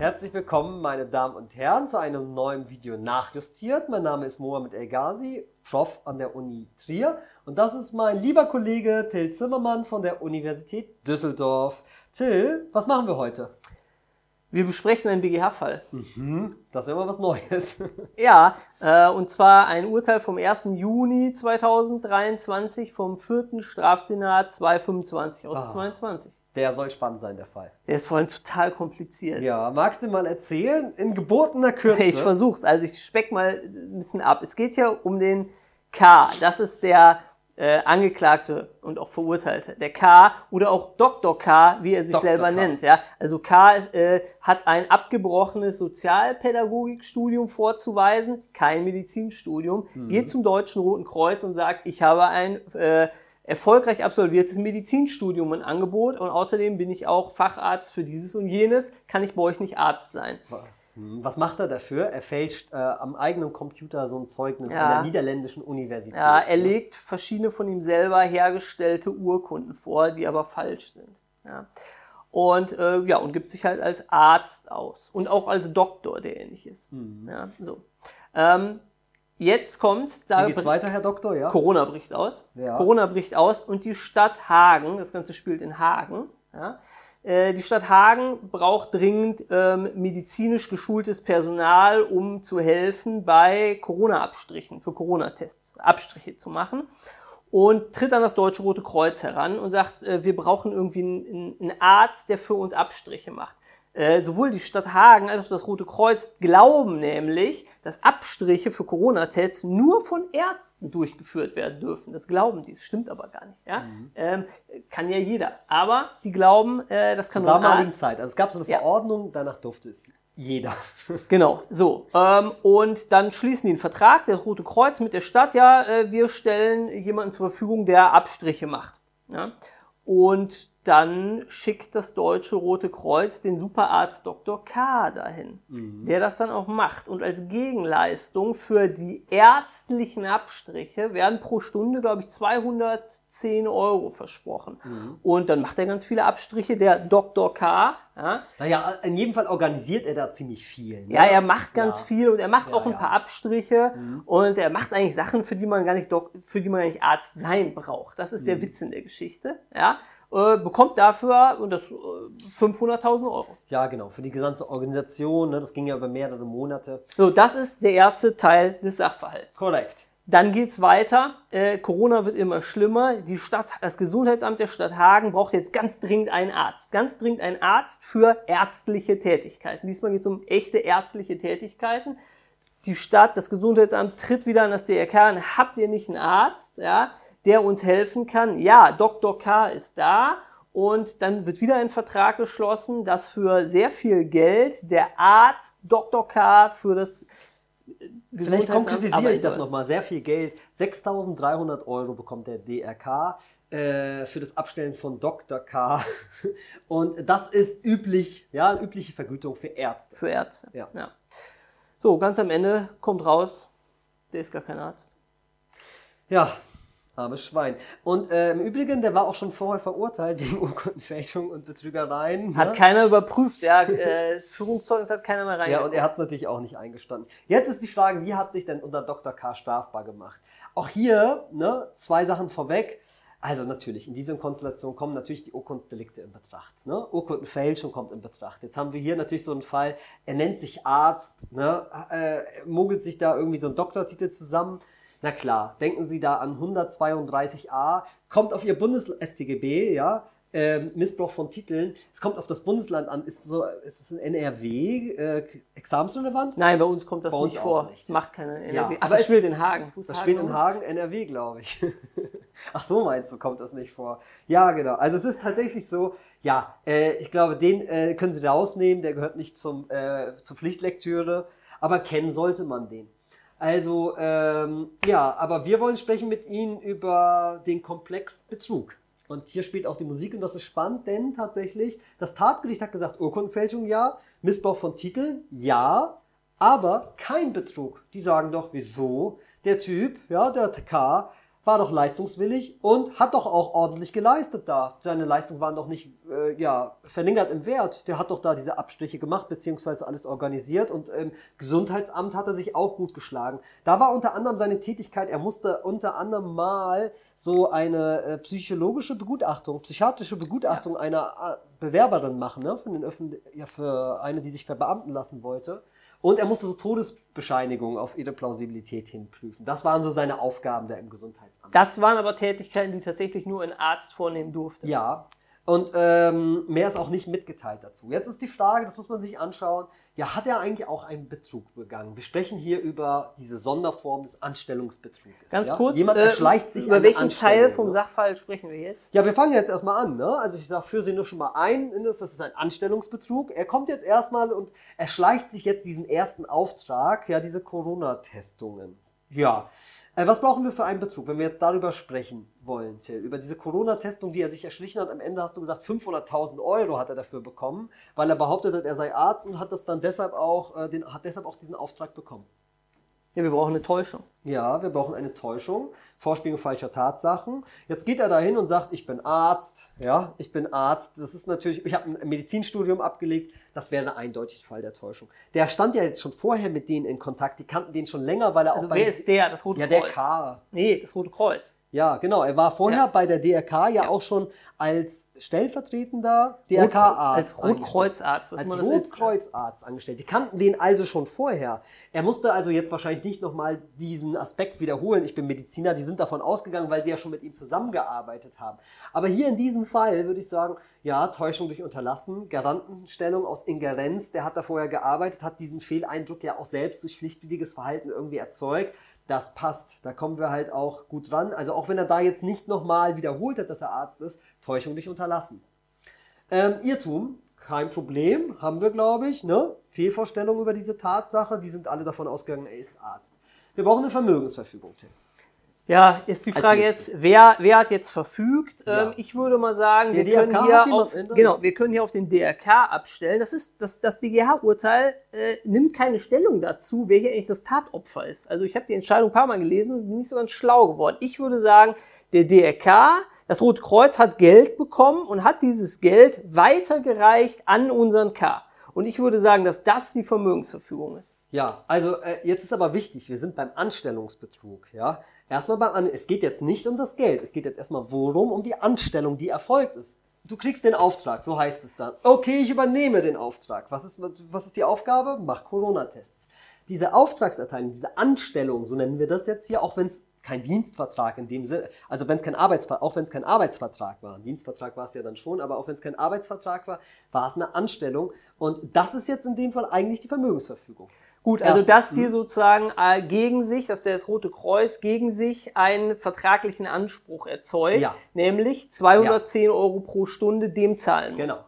Herzlich willkommen, meine Damen und Herren, zu einem neuen Video nachjustiert. Mein Name ist Mohamed El Ghazi, Prof an der Uni Trier. Und das ist mein lieber Kollege Till Zimmermann von der Universität Düsseldorf. Till, was machen wir heute? Wir besprechen einen BGH-Fall. Mhm, das ist immer was Neues. Ja, äh, und zwar ein Urteil vom 1. Juni 2023 vom 4. Strafsenat 225 aus Ah. 22. Der soll spannend sein, der Fall. Der ist vor allem total kompliziert. Ja, magst du mal erzählen? In gebotener Kürze. Ich versuch's, also ich speck mal ein bisschen ab. Es geht hier um den K. Das ist der äh, Angeklagte und auch Verurteilte. Der K oder auch Dr. K, wie er sich Dr. selber K. nennt. Ja? Also K äh, hat ein abgebrochenes Sozialpädagogikstudium vorzuweisen, kein Medizinstudium, Mhm. geht zum Deutschen Roten Kreuz und sagt, ich habe ein äh, erfolgreich absolviertes Medizinstudium im Angebot und außerdem bin ich auch Facharzt für dieses und jenes, kann ich bei euch nicht Arzt sein. Was, hm, was macht er dafür? Er fälscht äh, am eigenen Computer so ein Zeugnis Ja. an der niederländischen Universität. Ja, er ne? legt verschiedene von ihm selber hergestellte Urkunden vor, die aber falsch sind. Ja. Und äh, ja, und gibt sich halt als Arzt aus und auch als Doktor, der ähnlich ist. Mhm. Ja, so. Ähm, jetzt kommt, da Wie geht's weiter, Herr Doktor? Ja. Corona bricht aus. Ja. Corona bricht aus und die Stadt Hagen, das Ganze spielt in Hagen, ja, die Stadt Hagen braucht dringend ähm, medizinisch geschultes Personal, um zu helfen bei Corona-Abstrichen, für Corona-Tests, Abstriche zu machen. Und tritt an das Deutsche Rote Kreuz heran und sagt, äh, wir brauchen irgendwie einen, einen Arzt, der für uns Abstriche macht. Äh, sowohl die Stadt Hagen als auch das Rote Kreuz glauben nämlich, dass Abstriche für Corona-Tests nur von Ärzten durchgeführt werden dürfen. Das glauben die, das stimmt aber gar nicht. Ja? Ähm, kann ja jeder. Aber die glauben, äh, das kann Zur nur damaligen. Zeit. Also es gab so eine Ja. Verordnung, danach durfte es jeder. Genau, so. Ähm, und dann schließen die einen Vertrag, der Rote Kreuz mit der Stadt, ja, äh, wir stellen jemanden zur Verfügung, der Abstriche macht. Ja? Und dann schickt das Deutsche Rote Kreuz den Superarzt Dr. K. dahin, der das dann auch macht. Und als Gegenleistung für die ärztlichen Abstriche werden pro Stunde, glaube ich, 210 Euro versprochen. Und dann macht er ganz viele Abstriche, der Dr. K. Ja, Naja, in jedem Fall organisiert er da ziemlich viel. Ne? ja, er macht ganz Ja. viel und er macht Ja, auch ein paar Abstriche und er macht eigentlich Sachen, für die man gar nicht Dok für die man gar nicht Arzt sein braucht. Das ist Mhm. der Witz in der Geschichte. Ja, äh, bekommt dafür und das äh, 500.000 Euro. Ja, genau. Für die gesamte Organisation. Ne? Das ging ja über mehrere Monate. So, das ist der erste Teil des Sachverhalts. Korrekt. Dann geht's weiter. Äh, Corona wird immer schlimmer. Die Stadt, das Gesundheitsamt der Stadt Hagen braucht jetzt ganz dringend einen Arzt. Ganz dringend einen Arzt für ärztliche Tätigkeiten. Diesmal geht es um echte ärztliche Tätigkeiten. Die Stadt, das Gesundheitsamt tritt wieder an das DRK und habt ihr nicht einen Arzt, ja, der uns helfen kann? Ja, Dr. K ist da. Und dann wird wieder ein Vertrag geschlossen, dass für sehr viel Geld der Arzt Dr. K für das Vielleicht konkretisiere ich das nochmal. Sehr viel Geld. 6.300 Euro bekommt der DRK äh, für das Abstellen von Dr. K. Und das ist üblich, ja, übliche Vergütung für Ärzte. Für Ärzte. Ja. So, ganz am Ende kommt raus, der ist gar kein Arzt. Ja, armes Schwein. Und äh, im Übrigen, der war auch schon vorher verurteilt wegen Urkundenfälschung und Betrügereien. Hat ne? keiner überprüft, ja, äh, das Führungszeugnis hat keiner mehr Ja, reingeguckt. und er hat es natürlich auch nicht eingestanden. Jetzt ist die Frage, wie hat sich denn unser Dr. K. strafbar gemacht? Auch hier, ne, zwei Sachen vorweg. Also natürlich, in dieser Konstellation kommen natürlich die Urkundsdelikte in Betracht. Ne? Urkundenfälschung kommt in Betracht. Jetzt haben wir hier natürlich so einen Fall, er nennt sich Arzt, ne? äh, mogelt sich da irgendwie so einen Doktortitel zusammen. Na klar, denken Sie da an 132a, kommt auf Ihr Bundes-StGB, ja, ähm, Missbrauch von Titeln. Es kommt auf das Bundesland an. Ist, so, ist es in NRW äh, examensrelevant? Nein, bei uns kommt das uns nicht vor. nicht. Das macht keine NRW. Ja, aber aber es es- spielt in Hagen. Ist Das spielt in? Hagen, NRW, glaube ich. Ach so, meinst du, kommt das nicht vor? Ja, genau. Also es ist tatsächlich so, ja, äh, ich glaube, den äh, können Sie rausnehmen, der gehört nicht zum, äh, zur Pflichtlektüre, aber kennen sollte man den. Also, ähm, ja, aber wir wollen sprechen mit Ihnen über den Komplex Betrug. Und hier spielt auch die Musik und das ist spannend, denn tatsächlich, das Tatgericht hat gesagt, Urkundenfälschung ja, Missbrauch von Titeln ja, aber kein Betrug. Die sagen doch, wieso? Der Typ, ja, der K, war doch leistungswillig und hat doch auch ordentlich geleistet da. Seine Leistungen waren doch nicht äh, ja, verringert im Wert. Der hat doch da diese Abstriche gemacht, beziehungsweise alles organisiert und im Gesundheitsamt hat er sich auch gut geschlagen. Da war unter anderem seine Tätigkeit, er musste unter anderem mal so eine äh, psychologische Begutachtung, psychiatrische Begutachtung ja. einer äh, Bewerberin machen, ne, für, den Öffn ja, für eine, die sich verbeamten lassen wollte. Und er musste so Todesbescheinigungen auf ihre Plausibilität hinprüfen. Das waren so seine Aufgaben da im Gesundheitsamt. Das waren aber Tätigkeiten, die tatsächlich nur ein Arzt vornehmen durfte. Ja, und ähm, mehr ist auch nicht mitgeteilt dazu. Jetzt ist die Frage, das muss man sich anschauen, ja, hat er eigentlich auch einen Betrug begangen? Wir sprechen hier über diese Sonderform des Anstellungsbetruges. Ganz ja? kurz, Jemand erschleicht sich über welchen Teil vom ne? Sachverhalt sprechen wir jetzt? Ja, wir fangen jetzt erstmal an. Ne? Also ich sage, für Sie nur schon mal ein, das ist ein Anstellungsbetrug. Er kommt jetzt erstmal und erschleicht sich jetzt diesen ersten Auftrag, ja, diese Corona-Testungen. Ja, was brauchen wir für einen Betrug, wenn wir jetzt darüber sprechen wollen, Till? Über diese Corona-Testung, die er sich erschlichen hat. Am Ende hast du gesagt, 500.000 Euro hat er dafür bekommen, weil er behauptet hat, er sei Arzt und hat das dann deshalb auch, äh, den, hat deshalb auch diesen Auftrag bekommen. Ja, wir brauchen eine Täuschung. Ja, wir brauchen eine Täuschung. Vorspiegelung falscher Tatsachen. Jetzt geht er dahin und sagt, ich bin Arzt. Ja, ich bin Arzt. Das ist natürlich, ich habe ein Medizinstudium abgelegt. Das wäre eindeutig Fall der Täuschung. Der stand ja jetzt schon vorher mit denen in Kontakt. Die kannten den schon länger, weil er also auch bei. Wer ist der? Das Rote ja, Kreuz? Ja, der K. Nee, das Rote Kreuz. Ja, genau. Er war vorher ja. bei der DRK ja, ja, auch schon als stellvertretender DRK-Arzt. Als Rotkreuzarzt. Als Rotkreuzarzt angestellt. Die kannten den also schon vorher. Er musste also jetzt wahrscheinlich nicht nochmal diesen Aspekt wiederholen. Ich bin Mediziner, die sind davon ausgegangen, weil sie ja schon mit ihm zusammengearbeitet haben. Aber hier in diesem Fall würde ich sagen, ja, Täuschung durch Unterlassen, Garantenstellung aus Ingerenz, der hat da vorher gearbeitet, hat diesen Fehleindruck ja auch selbst durch pflichtwidriges Verhalten irgendwie erzeugt das passt. Da kommen wir halt auch gut dran. Also auch wenn er da jetzt nicht nochmal wiederholt hat, dass er Arzt ist, Täuschung nicht unterlassen. Ähm, Irrtum, kein Problem, haben wir, glaube ich. Ne? Fehlvorstellungen über diese Tatsache, die sind alle davon ausgegangen, er ist Arzt. Wir brauchen eine Vermögensverfügung, Tim. Ja, ist die Frage jetzt, wer, wer hat jetzt verfügt? Ja. Ähm, ich würde mal sagen, Der wir DRK können, hier auf, genau, wir können hier auf den DRK abstellen. Das, ist, das, das BGH-Urteil äh, nimmt keine Stellung dazu, wer hier eigentlich das Tatopfer ist. Also ich habe die Entscheidung ein paar Mal gelesen, bin nicht so ganz schlau geworden. Ich würde sagen, der DRK, das Rote Kreuz hat Geld bekommen und hat dieses Geld weitergereicht an unseren K. Und ich würde sagen, dass das die Vermögensverfügung ist. Ja, also äh, jetzt ist aber wichtig, wir sind beim Anstellungsbetrug, ja. Erstmal beim An es geht jetzt nicht um das Geld, es geht jetzt erstmal worum? Um die Anstellung, die erfolgt ist. Du kriegst den Auftrag, so heißt es dann. Okay, ich übernehme den Auftrag. Was ist, was ist die Aufgabe? Mach Corona-Tests. Diese Auftragserteilung, diese Anstellung, so nennen wir das jetzt hier, auch wenn es kein Dienstvertrag in dem Sinne, also wenn es kein Arbeitsvertrag, auch wenn es kein Arbeitsvertrag war, Dienstvertrag war es ja dann schon, aber auch wenn es kein Arbeitsvertrag war, war es eine Anstellung und das ist jetzt in dem Fall eigentlich die Vermögensverfügung. Gut, also dass die sozusagen äh, gegen sich, dass das Rote Kreuz gegen sich einen vertraglichen Anspruch erzeugt, ja. nämlich 210 ja. Euro pro Stunde dem zahlen muss. Genau.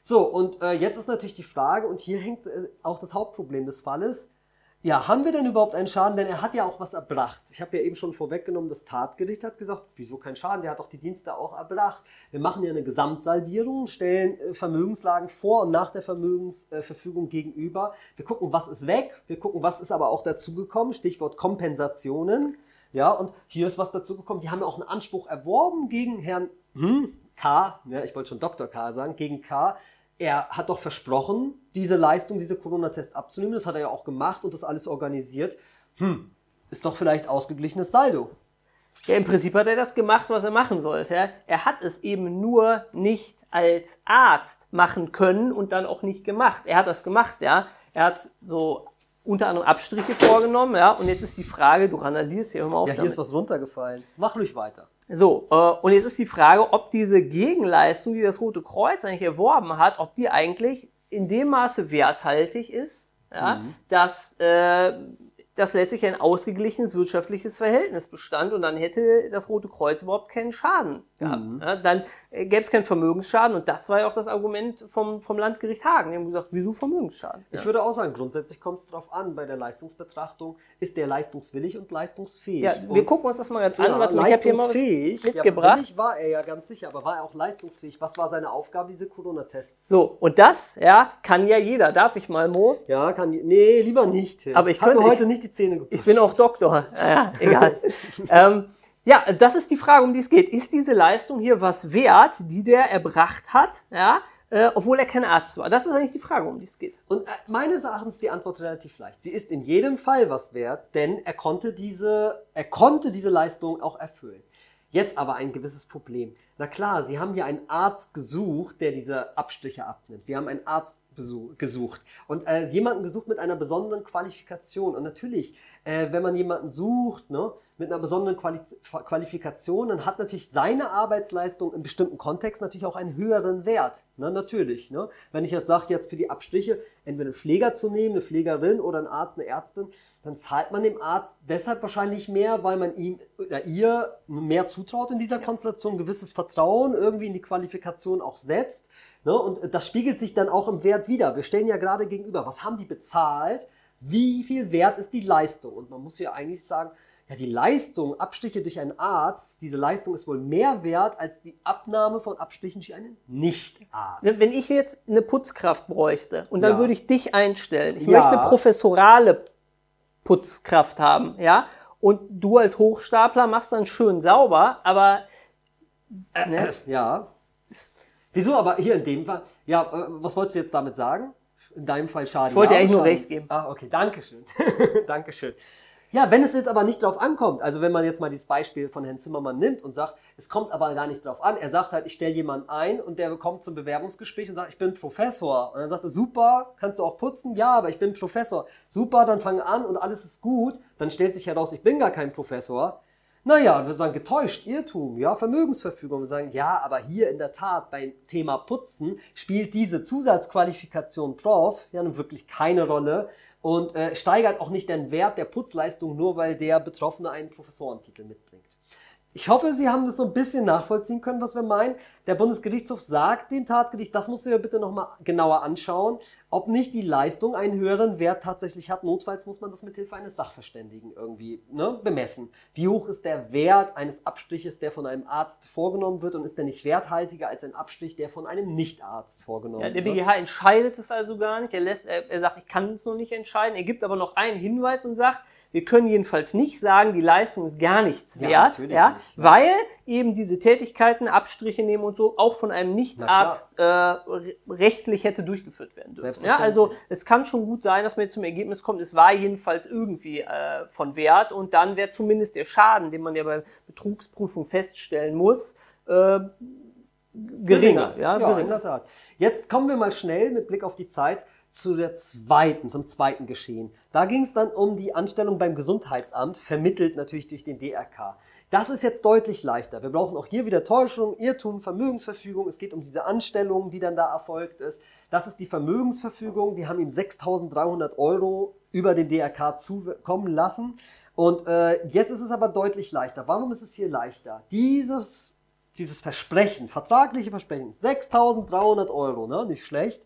So, und äh, jetzt ist natürlich die Frage, und hier hängt äh, auch das Hauptproblem des Falles, ja, haben wir denn überhaupt einen Schaden? Denn er hat ja auch was erbracht. Ich habe ja eben schon vorweggenommen, das Tatgericht hat gesagt, wieso kein Schaden? Der hat doch die Dienste auch erbracht. Wir machen ja eine Gesamtsaldierung, stellen äh, Vermögenslagen vor und nach der Vermögensverfügung äh, gegenüber. Wir gucken, was ist weg. Wir gucken, was ist aber auch dazugekommen. Stichwort Kompensationen. Ja, und hier ist was dazugekommen. Die haben ja auch einen Anspruch erworben gegen Herrn hm, K. Ja, ich wollte schon Dr. K sagen, gegen K er hat doch versprochen, diese Leistung, diese Corona-Test abzunehmen. Das hat er ja auch gemacht und das alles organisiert. Hm, ist doch vielleicht ausgeglichenes Saldo. Ja, im Prinzip hat er das gemacht, was er machen sollte. Er hat es eben nur nicht als Arzt machen können und dann auch nicht gemacht. Er hat das gemacht, ja. Er hat so unter anderem Abstriche vorgenommen, ja. Und jetzt ist die Frage, du randalierst hier, mal auf. Ja, hier damit. ist was runtergefallen. Mach ruhig weiter. So, äh, und jetzt ist die Frage, ob diese Gegenleistung, die das Rote Kreuz eigentlich erworben hat, ob die eigentlich in dem Maße werthaltig ist, ja, mhm. dass äh, dass letztlich ein ausgeglichenes wirtschaftliches Verhältnis bestand und dann hätte das Rote Kreuz überhaupt keinen Schaden gehabt. Mhm. Ja, dann äh, gäbe es keinen Vermögensschaden und das war ja auch das Argument vom, vom Landgericht Hagen. Die haben gesagt, wieso Vermögensschaden? Ich ja. würde auch sagen, grundsätzlich kommt es darauf an, bei der Leistungsbetrachtung, ist der leistungswillig und leistungsfähig. Ja, wir und, gucken uns das mal gerade an. Warte, ich habe hier mal was mitgebracht. Ja, war er ja ganz sicher, aber war er auch leistungsfähig? Was war seine Aufgabe, diese Corona-Tests? So, und das, ja, kann ja jeder. Darf ich mal, Mo? Ja, kann, nee, lieber nicht. Aber ich könnte heute nicht die Zähne gepusht. Ich bin auch Doktor. Ja, egal. ähm, Ja, das ist die Frage, um die es geht. Ist diese Leistung hier was wert, die der erbracht hat, ja, äh, obwohl er kein Arzt war? Das ist eigentlich die Frage, um die es geht. Und äh, meines Erachtens die Antwort relativ leicht. Sie ist in jedem Fall was wert, denn er konnte diese, er konnte diese Leistung auch erfüllen. Jetzt aber ein gewisses Problem. Na klar, Sie haben hier einen Arzt gesucht, der diese Abstriche abnimmt. Sie haben einen Arzt gesucht und äh, jemanden gesucht mit einer besonderen Qualifikation. Und natürlich, äh, wenn man jemanden sucht ne, mit einer besonderen Quali Qualifikation, dann hat natürlich seine Arbeitsleistung im bestimmten Kontext natürlich auch einen höheren Wert. Ne, natürlich. Ne? Wenn ich jetzt sage, jetzt für die Abstriche entweder einen Pfleger zu nehmen, eine Pflegerin oder einen Arzt, eine Ärztin, dann zahlt man dem Arzt deshalb wahrscheinlich mehr, weil man ihm oder ihr mehr zutraut in dieser Konstellation, ein gewisses Vertrauen irgendwie in die Qualifikation auch setzt. Ne? Und das spiegelt sich dann auch im Wert wieder. Wir stellen ja gerade gegenüber, was haben die bezahlt, wie viel wert ist die Leistung? Und man muss ja eigentlich sagen, ja, die Leistung, Abstiche durch einen Arzt, diese Leistung ist wohl mehr wert als die Abnahme von Abstichen durch einen Nicht-Arzt. Wenn ich jetzt eine Putzkraft bräuchte und dann ja. würde ich dich einstellen, ich ja. möchte professorale Putzkraft haben, ja, und du als Hochstapler machst dann schön sauber, aber ne? ja, Wieso aber hier in dem Fall? Ja, äh, was wolltest du jetzt damit sagen? In deinem Fall schade. Ich wollte ja, eigentlich nur recht geben. Ah, okay, Dankeschön. Dankeschön. Ja, wenn es jetzt aber nicht drauf ankommt, also wenn man jetzt mal dieses Beispiel von Herrn Zimmermann nimmt und sagt, es kommt aber gar nicht drauf an, er sagt halt, ich stelle jemanden ein und der kommt zum Bewerbungsgespräch und sagt, ich bin Professor. Und dann sagt er, super, kannst du auch putzen? Ja, aber ich bin Professor. Super, dann fange an und alles ist gut. Dann stellt sich heraus, ich bin gar kein Professor. Naja, wir sagen getäuscht, Irrtum, ja, Vermögensverfügung. Wir sagen, ja, aber hier in der Tat beim Thema Putzen spielt diese Zusatzqualifikation Prof ja nun wirklich keine Rolle und äh, steigert auch nicht den Wert der Putzleistung nur, weil der Betroffene einen Professorentitel mitbringt. Ich hoffe, Sie haben das so ein bisschen nachvollziehen können, was wir meinen. Der Bundesgerichtshof sagt dem Tatgericht, das musst du dir bitte nochmal genauer anschauen, ob nicht die Leistung einen höheren Wert tatsächlich hat. Notfalls muss man das mit Hilfe eines Sachverständigen irgendwie ne, bemessen. Wie hoch ist der Wert eines Abstriches, der von einem Arzt vorgenommen wird und ist der nicht werthaltiger als ein Abstrich, der von einem Nichtarzt vorgenommen ja, wird? Der BGH entscheidet es also gar nicht. Er, lässt, er, er sagt, ich kann es noch nicht entscheiden. Er gibt aber noch einen Hinweis und sagt, wir können jedenfalls nicht sagen, die Leistung ist gar nichts wert, ja, ja nicht, weil eben diese Tätigkeiten, Abstriche nehmen und so, auch von einem Nichtarzt äh, rechtlich hätte durchgeführt werden dürfen. Ja, also es kann schon gut sein, dass man jetzt zum Ergebnis kommt, es war jedenfalls irgendwie äh, von Wert und dann wäre zumindest der Schaden, den man ja bei Betrugsprüfung feststellen muss, äh, geringer. Ja, ja geringer. in der Tat. Jetzt kommen wir mal schnell mit Blick auf die Zeit zu der zweiten, zum zweiten Geschehen. Da ging es dann um die Anstellung beim Gesundheitsamt, vermittelt natürlich durch den DRK. Das ist jetzt deutlich leichter. Wir brauchen auch hier wieder Täuschung, Irrtum, Vermögensverfügung. Es geht um diese Anstellung, die dann da erfolgt ist. Das ist die Vermögensverfügung. Die haben ihm 6.300 Euro über den DRK zukommen lassen. Und äh, jetzt ist es aber deutlich leichter. Warum ist es hier leichter? Dieses, dieses Versprechen, vertragliche Versprechen, 6.300 Euro, ne? nicht schlecht.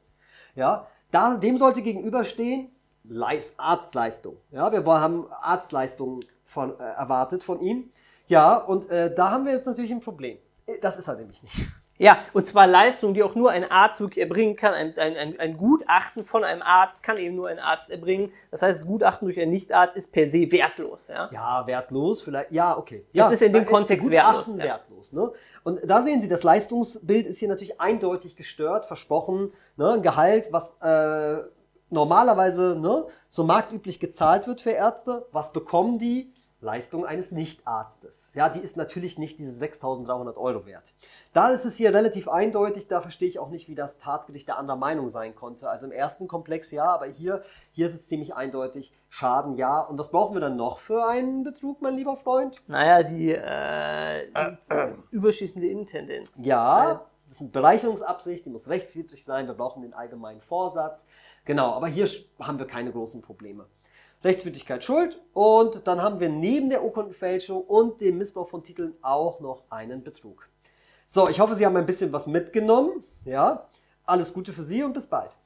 Ja, da, dem sollte gegenüberstehen Leist, Arztleistung. Ja, wir haben Arztleistungen von, äh, erwartet von ihm. Ja, und äh, da haben wir jetzt natürlich ein Problem. Das ist er nämlich nicht. Ja, und zwar Leistungen, die auch nur ein Arzt wirklich erbringen kann. Ein, ein, ein, Gutachten von einem Arzt kann eben nur ein Arzt erbringen. Das heißt, das Gutachten durch einen Nichtarzt ist per se wertlos. Ja, ja wertlos, vielleicht. Ja, okay. Das ja, ist in dem Kontext Gutachten wertlos. wertlos ne? Und da sehen Sie, das Leistungsbild ist hier natürlich eindeutig gestört, versprochen. Ne? Ein Gehalt, was äh, normalerweise ne, so marktüblich gezahlt wird für Ärzte. Was bekommen die? Leistung eines Nichtarztes. Ja, die ist natürlich nicht diese 6.300 Euro wert. Da ist es hier relativ eindeutig, da verstehe ich auch nicht, wie das Tatgericht der anderer Meinung sein konnte. Also im ersten Komplex ja, aber hier, hier ist es ziemlich eindeutig, Schaden ja. Und was brauchen wir dann noch für einen Betrug, mein lieber Freund? Naja, die, äh, die äh, überschießende Intendenz. Ja, das ist eine Bereicherungsabsicht, die muss rechtswidrig sein, wir brauchen den allgemeinen Vorsatz. Genau, aber hier haben wir keine großen Probleme. Rechtswidrigkeit Schuld und dann haben wir neben der Urkundenfälschung und dem Missbrauch von Titeln auch noch einen Betrug. So, ich hoffe, Sie haben ein bisschen was mitgenommen. Ja, alles Gute für Sie und bis bald.